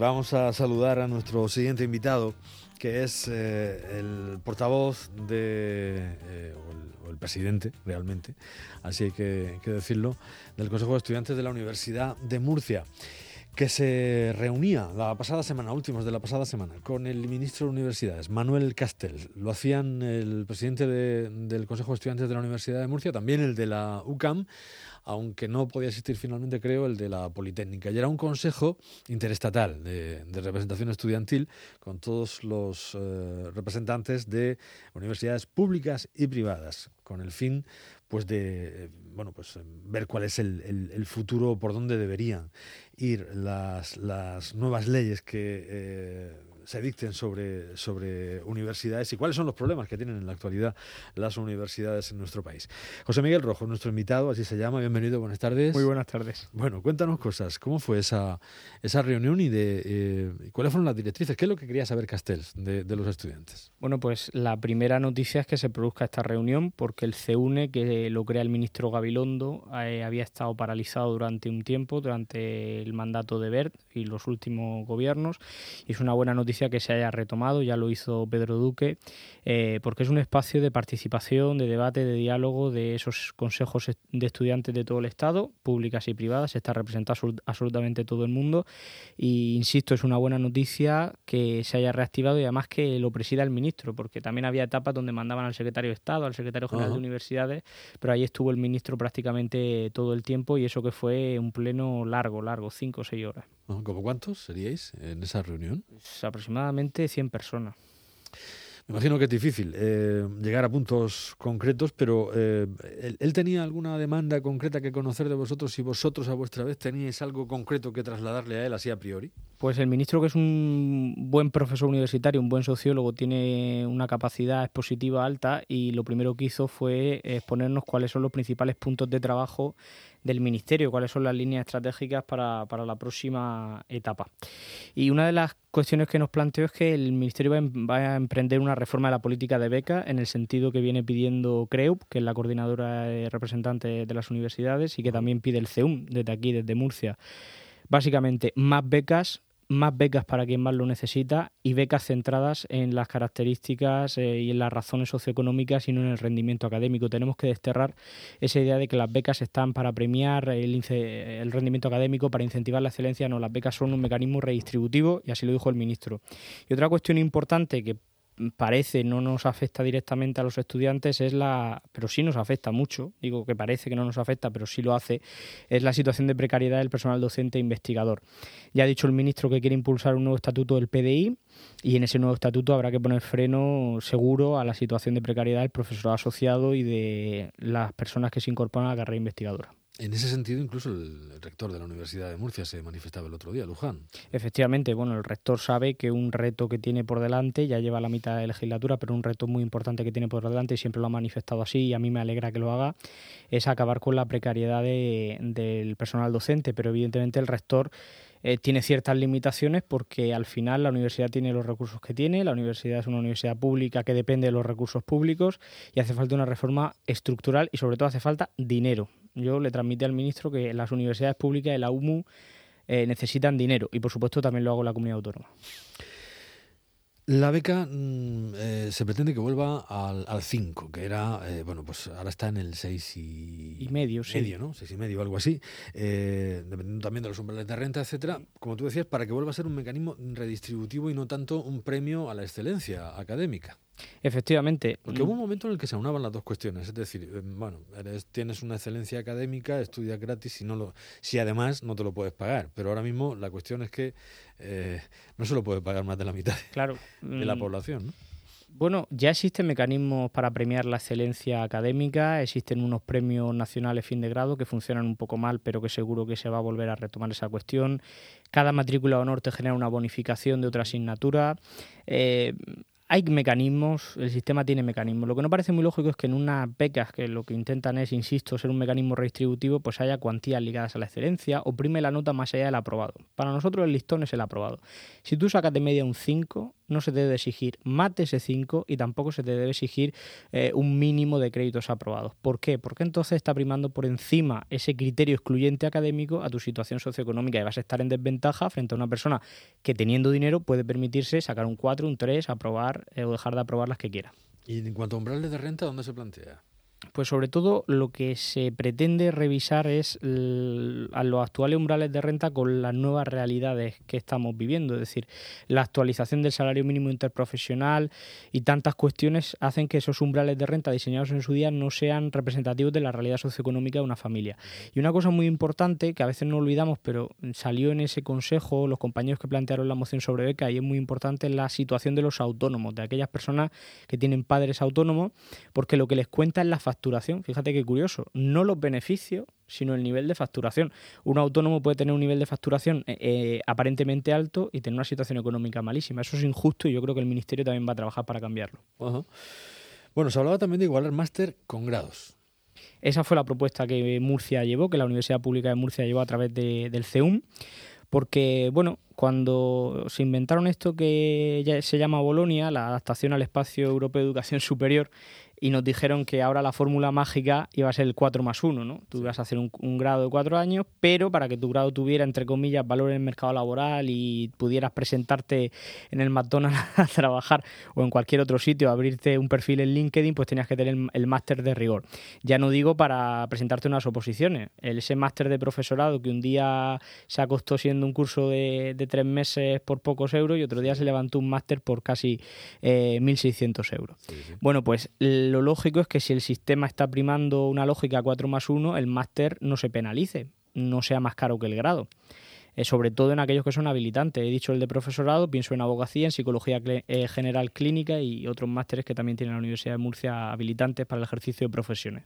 Vamos a saludar a nuestro siguiente invitado, que es eh, el portavoz de, eh, o, el, presidente realmente, así hay que, decirlo, del Consejo de Estudiantes de la Universidad de Murcia que se reunía la pasada semana, últimos de la pasada semana, con el ministro de Universidades, Manuel Castel. Lo hacían el presidente del Consejo de Estudiantes de la Universidad de Murcia, también el de la UCAM, aunque no podía existir finalmente, creo, el de la Politécnica. Y era un consejo interestatal de, representación estudiantil con todos los eh, representantes de universidades públicas y privadas, con el fin pues de bueno pues ver cuál es el, futuro por dónde deberían ir las, las nuevas leyes que eh, se dicten sobre, sobre universidades y cuáles son los problemas que tienen en la actualidad las universidades en nuestro país. José Miguel Rojo, nuestro invitado, así se llama. Bienvenido, buenas tardes. Muy buenas tardes. Bueno, cuéntanos cosas. ¿Cómo fue esa, esa reunión y de eh, cuáles fueron las directrices? ¿Qué es lo que quería saber Castells de, de, los estudiantes? Bueno, pues la primera noticia es que se produzca esta reunión porque el CEUNE, que lo crea el ministro Gabilondo, eh, había estado paralizado durante un tiempo, durante el mandato de BERT y los últimos gobiernos. Y es una buena noticia que se haya retomado, ya lo hizo Pedro Duque, eh, porque es un espacio de participación, de debate, de diálogo de esos consejos de estudiantes de todo el Estado, públicas y privadas, está representado absolutamente todo el mundo y, insisto, es una buena noticia que se haya reactivado y además que lo presida el ministro, porque también había etapas donde mandaban al secretario de Estado, al secretario general de universidades, pero ahí estuvo el ministro prácticamente todo el tiempo y eso que fue un pleno largo, largo, cinco o seis horas. ¿Cómo cuántos seríais en esa reunión? Pues aproximadamente 100 personas. Me imagino que es difícil eh, llegar a puntos concretos, pero eh, ¿él, tenía alguna demanda concreta que conocer de vosotros y vosotros a vuestra vez teníais algo concreto que trasladarle a él así a priori? Pues el ministro, que es un buen profesor universitario, un buen sociólogo, tiene una capacidad expositiva alta y lo primero que hizo fue exponernos cuáles son los principales puntos de trabajo del Ministerio, cuáles son las líneas estratégicas para, para, la próxima etapa. Y una de las cuestiones que nos planteó es que el Ministerio va a emprender una reforma de la política de becas en el sentido que viene pidiendo CREUP, que es la coordinadora representante de las universidades, y que también pide el CEUM desde aquí, desde Murcia. Básicamente, más becas más becas para quien más lo necesita y becas centradas en las características eh, y en las razones socioeconómicas y no en el rendimiento académico. Tenemos que desterrar esa idea de que las becas están para premiar el, el rendimiento académico, para incentivar la excelencia. No, las becas son un mecanismo redistributivo y así lo dijo el ministro. Y otra cuestión importante que parece no nos afecta directamente a los estudiantes es la, pero sí nos afecta mucho, digo que parece que no nos afecta, pero sí lo hace, es la situación de precariedad del personal docente e investigador. Ya ha dicho el ministro que quiere impulsar un nuevo estatuto del PDI y en ese nuevo estatuto habrá que poner freno seguro a la situación de precariedad del profesor asociado y de las personas que se incorporan a la carrera investigadora. En ese sentido, incluso el rector de la Universidad de Murcia se manifestaba el otro día, Luján. Efectivamente, bueno, el rector sabe que un reto que tiene por delante, ya lleva la mitad de legislatura, pero un reto muy importante que tiene por delante, y siempre lo ha manifestado así, y a mí me alegra que lo haga, es acabar con la precariedad del personal docente, pero evidentemente el rector eh, tiene ciertas limitaciones porque al final la universidad tiene los recursos que tiene, la universidad es una universidad pública que depende de los recursos públicos y hace falta una reforma estructural y sobre todo hace falta dinero. Yo le transmití al ministro que las universidades públicas y la eh, necesitan dinero y por supuesto también lo hago la comunidad autónoma. La beca mm, eh, se pretende que vuelva al 5, que era, eh, bueno, pues ahora está en el 6 y, medio, sí. medio, ¿no? 6 y medio, algo así, eh, dependiendo también de los umbrales de renta, etcétera. Como tú decías, para que vuelva a ser un mecanismo redistributivo y no tanto un premio a la excelencia académica. Efectivamente. Porque hubo un momento en el que se aunaban las dos cuestiones. Es decir, eh, bueno, tienes una excelencia académica, estudias gratis y no lo, si además no te lo puedes pagar. Pero ahora mismo la cuestión es que eh, no se lo puede pagar más de la mitad claro. de la mm. población. ¿no? Bueno, ya existen mecanismos para premiar la excelencia académica, existen unos premios nacionales fin de grado que funcionan un poco mal, pero que seguro que se va a volver a retomar esa cuestión. Cada matrícula de honor te genera una bonificación de otra asignatura. Eh, hay mecanismos, el sistema tiene mecanismos. Lo que no parece muy lógico es que en unas becas que lo que intentan es, insisto, ser un mecanismo redistributivo, pues haya cuantías ligadas a la excelencia o prime la nota más allá del aprobado. Para nosotros el listón es el aprobado. Si tú sacas de media un 5, no se debe exigir más de ese 5 y tampoco se te debe exigir eh, un mínimo de créditos aprobados. ¿Por qué? Porque entonces está primando por encima ese criterio excluyente académico a tu situación socioeconómica y vas a estar en desventaja frente a una persona que teniendo dinero puede permitirse sacar un 4, un 3, aprobar eh, o dejar de aprobar las que quiera. ¿Y en cuanto a umbrales de renta, dónde se plantea? Pues sobre todo lo que se pretende revisar es a los actuales umbrales de renta con las nuevas realidades que estamos viviendo. Es decir, la actualización del salario mínimo interprofesional y tantas cuestiones hacen que esos umbrales de renta diseñados en su día no sean representativos de la realidad socioeconómica de una familia. Y una cosa muy importante que a veces no olvidamos, pero salió en ese consejo los compañeros que plantearon la moción sobre beca y es muy importante la situación de los autónomos, de aquellas personas que tienen padres autónomos, porque lo que les cuenta es la facturación. Fíjate qué curioso, no los beneficios, sino el nivel de facturación. Un autónomo puede tener un nivel de facturación eh, eh, aparentemente alto y tener una situación económica malísima. Eso es injusto y yo creo que el Ministerio también va a trabajar para cambiarlo. Bueno, se hablaba también de igualar máster con grados. Esa fue la propuesta que Murcia llevó, que la Universidad Pública de Murcia llevó a través del CEUM, porque, bueno, cuando se inventaron esto que se llama Bolonia, la adaptación al espacio europeo de educación superior, y nos dijeron que ahora la fórmula mágica iba a ser el 4 más 1, ¿no? Tú ibas a hacer un, grado de 4 años, pero para que tu grado tuviera, entre comillas, valor en el mercado laboral y pudieras presentarte en el McDonald's a trabajar o en cualquier otro sitio, abrirte un perfil en LinkedIn, pues tenías que tener el, máster de rigor. Ya no digo para presentarte unas oposiciones, el, ese máster de profesorado que un día se acostó siendo un curso de, tres meses por pocos euros y otro día se levantó un máster por casi 1.600 eh, euros. Bueno, pues lo lógico es que si el sistema está primando una lógica 4 más 1, el máster no se penalice, no sea más caro que el grado. Eh, sobre todo en aquellos que son habilitantes. He dicho el de profesorado, pienso en abogacía, en psicología eh, general clínica y otros másteres que también tiene la Universidad de Murcia habilitantes para el ejercicio de profesiones.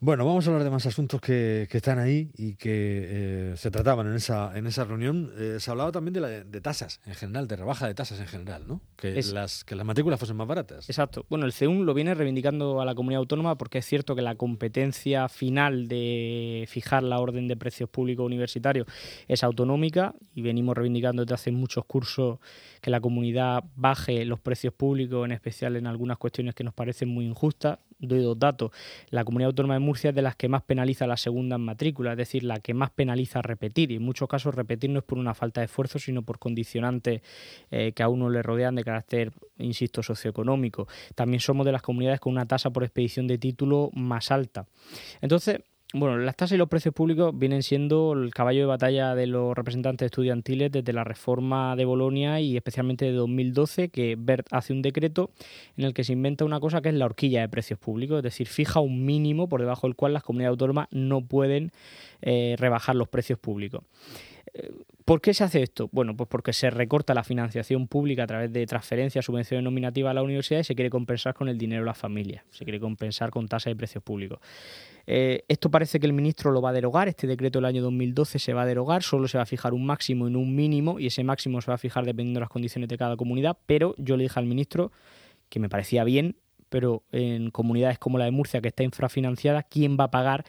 Bueno, vamos a hablar de más asuntos que, están ahí y que eh, se trataban en esa, en esa reunión. Eh, se hablaba también de, de, tasas en general, de rebaja de tasas en general, ¿no? Que, las, que las matrículas fuesen más baratas. Exacto. Bueno, el CEUN lo viene reivindicando a la comunidad autónoma porque es cierto que la competencia final de fijar la orden de precios públicos universitarios es autonómica y venimos reivindicando desde hace muchos cursos que la comunidad baje los precios públicos, en especial en algunas cuestiones que nos parecen muy injustas doy dos datos. La comunidad autónoma de Murcia es de las que más penaliza las segundas matrículas, es decir, la que más penaliza repetir. Y en muchos casos repetir no es por una falta de esfuerzo, sino por condicionantes eh, que a uno le rodean de carácter, insisto, socioeconómico. También somos de las comunidades con una tasa por expedición de título más alta. Entonces, bueno, las tasas y los precios públicos vienen siendo el caballo de batalla de los representantes estudiantiles desde la reforma de Bolonia y especialmente de 2012, que Bert hace un decreto en el que se inventa una cosa que es la horquilla de precios públicos, es decir, fija un mínimo por debajo del cual las comunidades autónomas no pueden eh, rebajar los precios públicos. ¿Por qué se hace esto? Bueno, pues porque se recorta la financiación pública a través de transferencias, subvenciones nominativas a la universidad y se quiere compensar con el dinero de las familias, se quiere compensar con tasas de precios públicos. Eh, esto parece que el ministro lo va a derogar, este decreto del año 2012 se va a derogar, solo se va a fijar un máximo y un mínimo y ese máximo se va a fijar dependiendo de las condiciones de cada comunidad, pero yo le dije al ministro que me parecía bien, pero en comunidades como la de Murcia, que está infrafinanciada, ¿quién va a pagar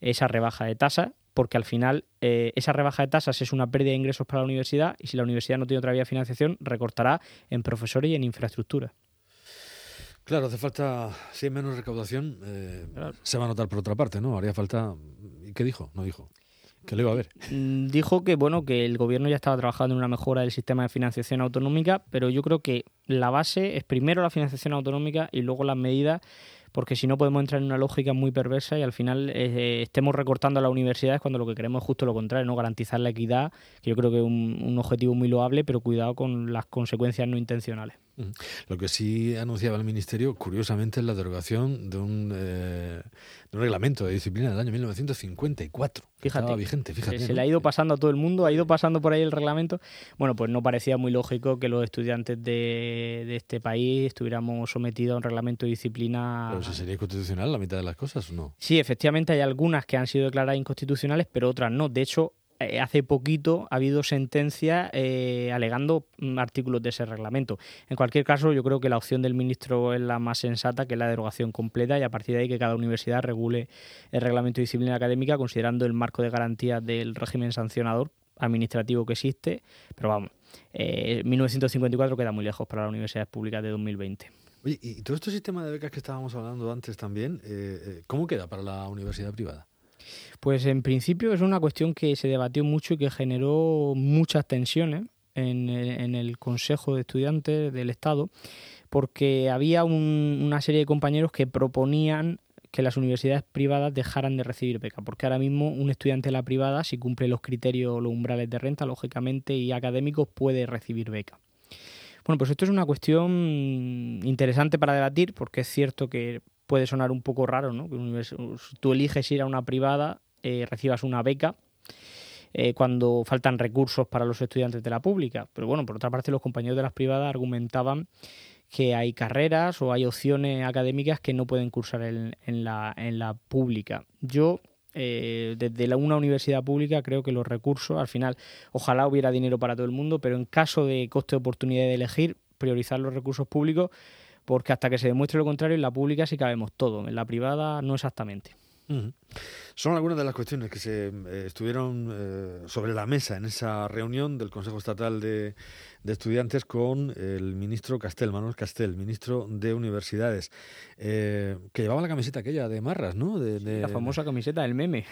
esa rebaja de tasa? Porque al final eh, esa rebaja de tasas es una pérdida de ingresos para la universidad y si la universidad no tiene otra vía de financiación, recortará en profesores y en infraestructura. Claro, hace falta, si hay menos recaudación, eh, se va a notar por otra parte, ¿no? Haría falta... ¿Y qué dijo? No dijo. ¿Qué le iba a ver? Mm, dijo que bueno, que el gobierno ya estaba trabajando en una mejora del sistema de financiación autonómica, pero yo creo que la base es primero la financiación autonómica y luego las medidas porque si no podemos entrar en una lógica muy perversa y al final eh, estemos recortando a las universidades cuando lo que queremos es justo lo contrario, no garantizar la equidad, que yo creo que es un objetivo muy loable, pero cuidado con las consecuencias no intencionales. Lo que sí anunciaba el Ministerio, curiosamente, es la derogación de un, eh, un reglamento de disciplina del año 1954. Fíjate, vigente, fíjate. Se, le ha ido pasando a todo el mundo, ha ido pasando por ahí el reglamento. Bueno, pues no parecía muy lógico que los estudiantes de, de este país estuviéramos sometidos a un reglamento de disciplina. Pero si sería inconstitucional la mitad de las cosas, ¿o no? Sí, efectivamente hay algunas que han sido declaradas inconstitucionales, pero otras no. De hecho, eh, hace poquito ha habido sentencia eh, alegando mm, artículos de ese reglamento. En cualquier caso, yo creo que la opción del ministro es la más sensata, que es la derogación completa, y a partir de ahí que cada universidad regule el reglamento de disciplina académica considerando el marco de garantía del régimen sancionador administrativo que existe, pero vamos, 1954 queda muy lejos para las universidades públicas de 2020. Oye, y todo este sistema de becas que estábamos hablando antes también, ¿cómo queda para la universidad privada? Pues en principio es una cuestión que se debatió mucho y que generó muchas tensiones en el, Consejo de Estudiantes del Estado, porque había una serie de compañeros que proponían que las universidades privadas dejaran de recibir beca, porque ahora mismo un estudiante de la privada, si cumple los criterios, los umbrales de renta, lógicamente, y académicos, puede recibir beca. Bueno, pues esto es una cuestión interesante para debatir, porque es cierto que puede sonar un poco raro, ¿no? Tú eliges ir a una privada, eh, recibas una beca, eh, cuando faltan recursos para los estudiantes de la pública. Pero bueno, por otra parte, los compañeros de las privadas argumentaban que hay carreras o hay opciones académicas que no pueden cursar en, la, la pública. Yo eh, desde una universidad pública creo que los recursos, al final, ojalá hubiera dinero para todo el mundo, pero en caso de coste de oportunidad de elegir, priorizar los recursos públicos, porque hasta que se demuestre lo contrario, en la pública sí cabemos todo, en la privada no exactamente. Son algunas de las cuestiones que se eh, estuvieron eh, sobre la mesa en esa reunión del Consejo Estatal de, Estudiantes con el ministro Castel, Manuel Castel, ministro de Universidades, eh, que llevaba la camiseta aquella de Marras, ¿no? De, la famosa camiseta del meme.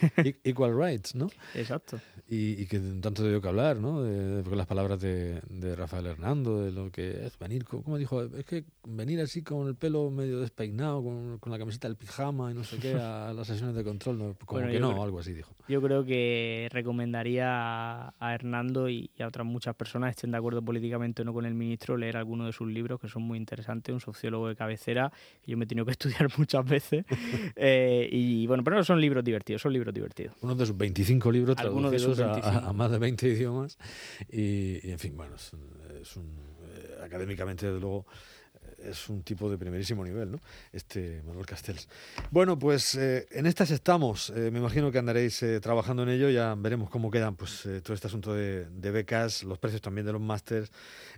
Equal Rights, ¿no? Exacto. Y, que tanto dio que hablar, ¿no? De, las palabras de, Rafael Hernando, de lo que es venir, como dijo, es que venir así con el pelo medio despeinado, con, con la camiseta del pijama y no sé qué, a las de control, no, como que no, algo así dijo. Yo creo que recomendaría a, Hernando y, a otras muchas personas, estén de acuerdo políticamente o no con el ministro, leer alguno de sus libros que son muy interesantes, un sociólogo de cabecera, que yo me he tenido que estudiar muchas veces. Eh, y bueno, pero son libros divertidos, son libros divertidos. Uno de sus 25 libros traducidos A, más de 20 idiomas. Y, en fin, bueno, es, un, eh, académicamente, desde luego, es un tipo de primerísimo nivel, ¿no? Este Manuel Castells. Bueno, pues eh, en estas estamos. Eh, me imagino que andaréis eh, trabajando en ello. Ya veremos cómo quedan pues todo este asunto de, becas, los precios también de los másters,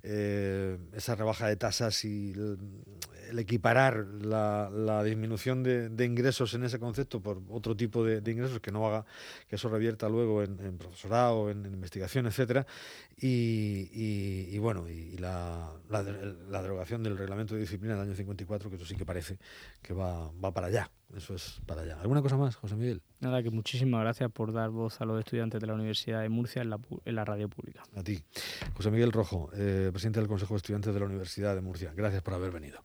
esa rebaja de tasas y el, equiparar la, disminución de, ingresos en ese concepto por otro tipo de, ingresos que no haga que eso revierta luego en, profesorado, en, investigación, etcétera. Y, bueno, y la, la derogación del reglamento de disciplina del año 54, que eso sí que parece que va, va para allá. Eso es para allá. ¿Alguna cosa más, José Miguel? Nada, que muchísimas gracias por dar voz a los estudiantes de la Universidad de Murcia en la, en la radio pública. A ti. José Miguel Rojo, eh, presidente del Consejo de Estudiantes de la Universidad de Murcia. Gracias por haber venido.